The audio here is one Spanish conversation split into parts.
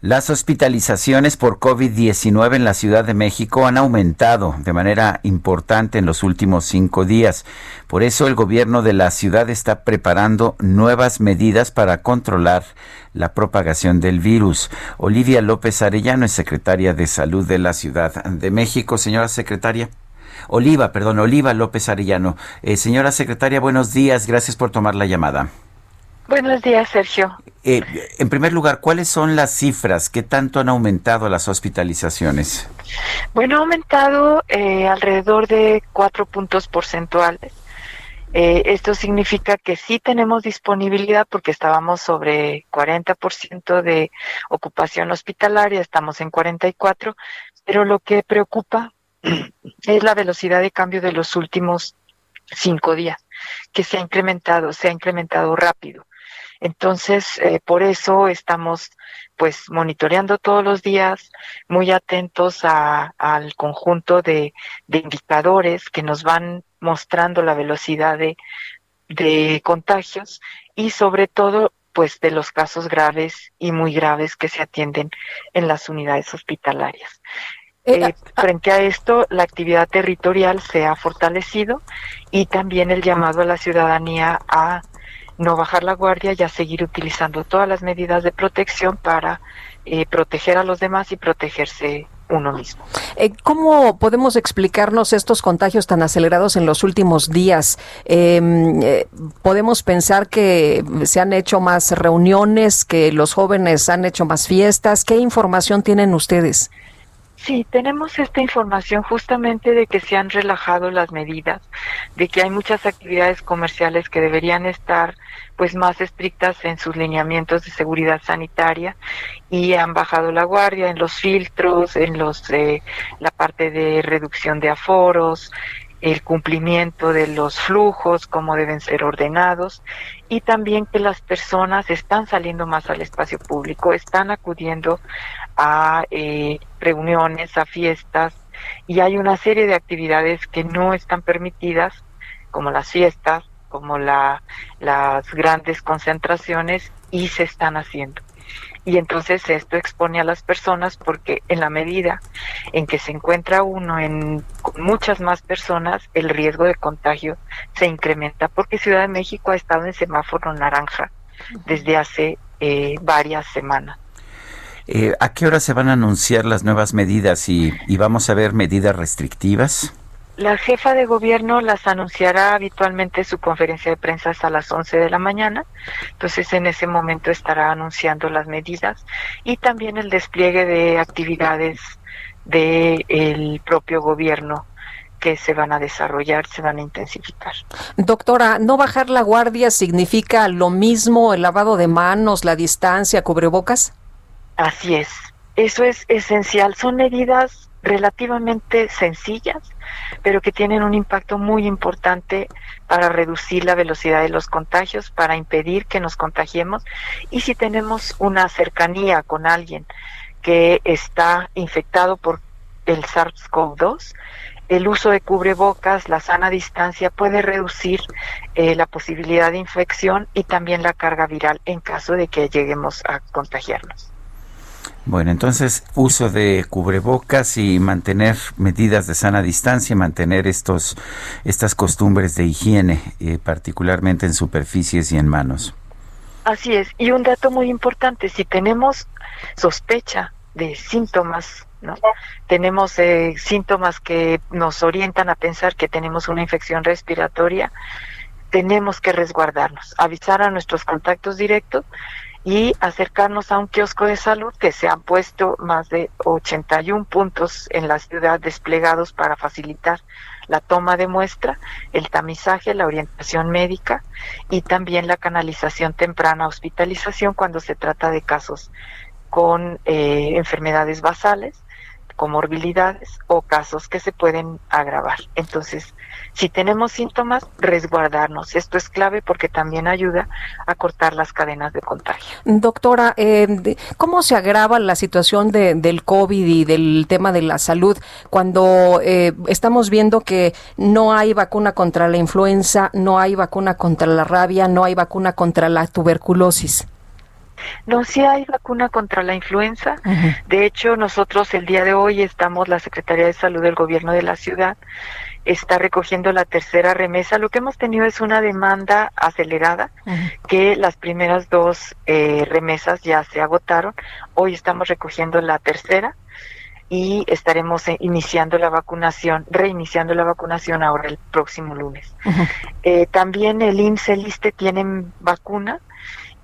Las hospitalizaciones por COVID-19 en la Ciudad de México han aumentado de manera importante en los últimos cinco días. Por eso el gobierno de la ciudad está preparando nuevas medidas para controlar la propagación del virus. Olivia López Arellano es secretaria de Salud de la Ciudad de México. Señora secretaria. Oliva, perdón, Oliva López Arellano. Eh, señora secretaria, buenos días. Gracias por tomar la llamada. Buenos días, Sergio. Eh, en primer lugar, ¿cuáles son las cifras? ¿Qué tanto han aumentado las hospitalizaciones? Bueno, ha aumentado eh, alrededor de cuatro puntos porcentuales. Eh, esto significa que sí tenemos disponibilidad porque estábamos sobre 40% de ocupación hospitalaria, estamos en 44%, pero lo que preocupa es la velocidad de cambio de los últimos cinco días, que se ha incrementado, se ha incrementado rápido. Entonces, eh, por eso estamos pues monitoreando todos los días, muy atentos a, al conjunto de, de, indicadores que nos van mostrando la velocidad de, de contagios y sobre todo pues de los casos graves y muy graves que se atienden en las unidades hospitalarias. Eh, eh, frente a esto, la actividad territorial se ha fortalecido y también el llamado a la ciudadanía a no bajar la guardia y a seguir utilizando todas las medidas de protección para eh, proteger a los demás y protegerse uno mismo. Eh, ¿Cómo podemos explicarnos estos contagios tan acelerados en los últimos días? Em, eh, ¿Podemos pensar que se han hecho más reuniones, que los jóvenes han hecho más fiestas? ¿Qué información tienen ustedes? Sí, tenemos esta información justamente de que se han relajado las medidas, de que hay muchas actividades comerciales que deberían estar pues más estrictas en sus lineamientos de seguridad sanitaria y han bajado la guardia en los filtros, en los eh, la parte de reducción de aforos, el cumplimiento de los flujos, cómo deben ser ordenados y también que las personas están saliendo más al espacio público, están acudiendo a eh, reuniones, a fiestas y hay una serie de actividades que no están permitidas, como las fiestas, como la, las grandes concentraciones y se están haciendo. Y entonces esto expone a las personas porque en la medida en que se encuentra uno en con muchas más personas, el riesgo de contagio se incrementa porque Ciudad de México ha estado en semáforo naranja desde hace eh, varias semanas. Eh, ¿A qué hora se van a anunciar las nuevas medidas y, y vamos a ver medidas restrictivas? La jefa de gobierno las anunciará habitualmente su conferencia de prensa a las 11 de la mañana, entonces en ese momento estará anunciando las medidas y también el despliegue de actividades del el propio gobierno que se van a desarrollar, se van a intensificar. Doctora, ¿no bajar la guardia significa lo mismo el lavado de manos, la distancia, cubrebocas? Así es, eso es esencial. Son medidas relativamente sencillas, pero que tienen un impacto muy importante para reducir la velocidad de los contagios, para impedir que nos contagiemos. Y si tenemos una cercanía con alguien que está infectado por el SARS-CoV-2, el uso de cubrebocas, la sana distancia puede reducir eh, la posibilidad de infección y también la carga viral en caso de que lleguemos a contagiarnos. Bueno, entonces uso de cubrebocas y mantener medidas de sana distancia, mantener estos estas costumbres de higiene, eh, particularmente en superficies y en manos. Así es. Y un dato muy importante, si tenemos sospecha de síntomas. Tenemos eh, síntomas que nos orientan a pensar que tenemos una infección respiratoria, tenemos que resguardarnos, avisar a nuestros contactos directos y acercarnos a un kiosco de salud que se han puesto más de 81 puntos en la ciudad desplegados para facilitar la toma de muestra, el tamizaje, la orientación médica y también la canalización temprana, hospitalización cuando se trata de casos con eh, enfermedades basales comorbilidades o casos que se pueden agravar. Entonces, si tenemos síntomas, resguardarnos. Esto es clave porque también ayuda a cortar las cadenas de contagio. Doctora, eh, ¿cómo se agrava la situación de, del COVID y del tema de la salud cuando eh, estamos viendo que no hay vacuna contra la influenza, no hay vacuna contra la rabia, no hay vacuna contra la tuberculosis? No, sí hay vacuna contra la influenza. De hecho, nosotros el día de hoy estamos, la Secretaría de Salud del Gobierno de la Ciudad está recogiendo la tercera remesa. Lo que hemos tenido es una demanda acelerada, que las primeras dos eh, remesas ya se agotaron. Hoy estamos recogiendo la tercera y estaremos eh, iniciando la vacunación, reiniciando la vacunación ahora el próximo lunes. Eh, también el IMSS, el ISTE tienen vacuna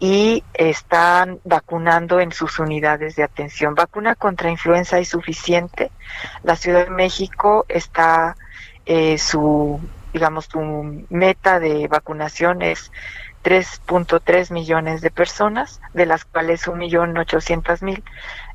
y están vacunando en sus unidades de atención. Vacuna contra influenza es suficiente. La Ciudad de México está eh, su, digamos, su meta de vacunación es 3.3 millones de personas, de las cuales 1.800.000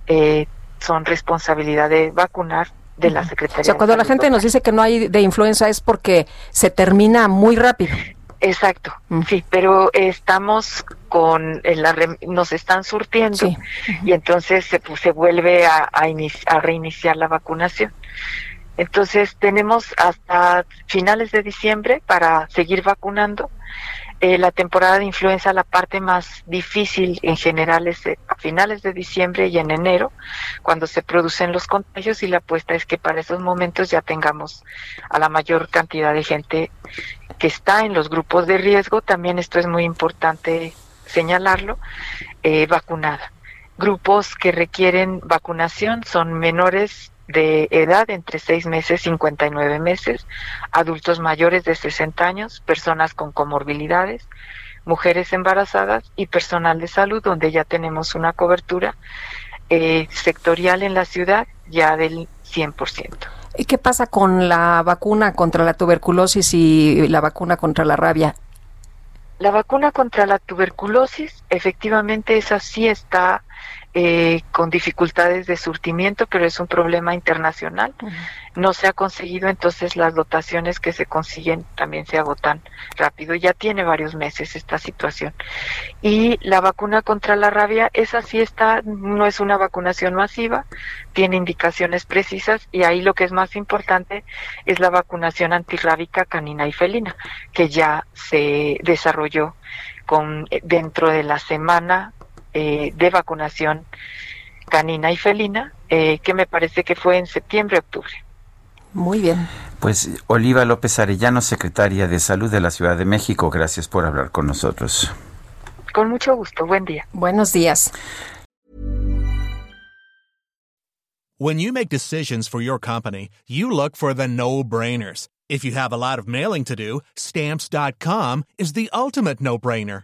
eh, son responsabilidad de vacunar de la Secretaría. O sea, cuando la gente nos dice que no hay de influenza es porque se termina muy rápido. Exacto, mm. sí, pero estamos con la nos están surtiendo y entonces se, pues, se vuelve a, a, reiniciar la vacunación. Entonces tenemos hasta finales de diciembre para seguir vacunando eh, la temporada de influenza, la parte más difícil en general es eh, a finales de diciembre y en enero, cuando se producen los contagios y la apuesta es que para esos momentos ya tengamos a la mayor cantidad de gente que está en los grupos de riesgo, también esto es muy importante señalarlo, eh, vacunada. Grupos que requieren vacunación son menores de edad entre 6 meses y 59 meses, adultos mayores de 60 años, personas con comorbilidades, mujeres embarazadas y personal de salud, donde ya tenemos una cobertura eh, sectorial en la ciudad ya del 100%. ¿Y qué pasa con la vacuna contra la tuberculosis y la vacuna contra la rabia? La vacuna contra la tuberculosis, efectivamente, esa sí está eh, con dificultades de surtimiento, pero es un problema internacional. No se ha conseguido, entonces las dotaciones que se consiguen también se agotan rápido. Ya tiene varios meses esta situación. Y la vacuna contra la rabia, esa sí está, no es una vacunación masiva, tiene indicaciones precisas y ahí lo que es más importante es la vacunación antirrábica canina y felina, que ya se desarrolló con, eh, dentro de la semana eh, de vacunación canina y felina, eh, que me parece que fue en septiembre-octubre. Muy bien. Pues Oliva López Arellano, secretaria de Salud de la Ciudad de México, gracias por hablar con nosotros. Con mucho gusto, buen día. Buenos días. When you make decisions for your company, you look for the no-brainers. If you have a lot of mailing to do, stamps.com is the ultimate no-brainer.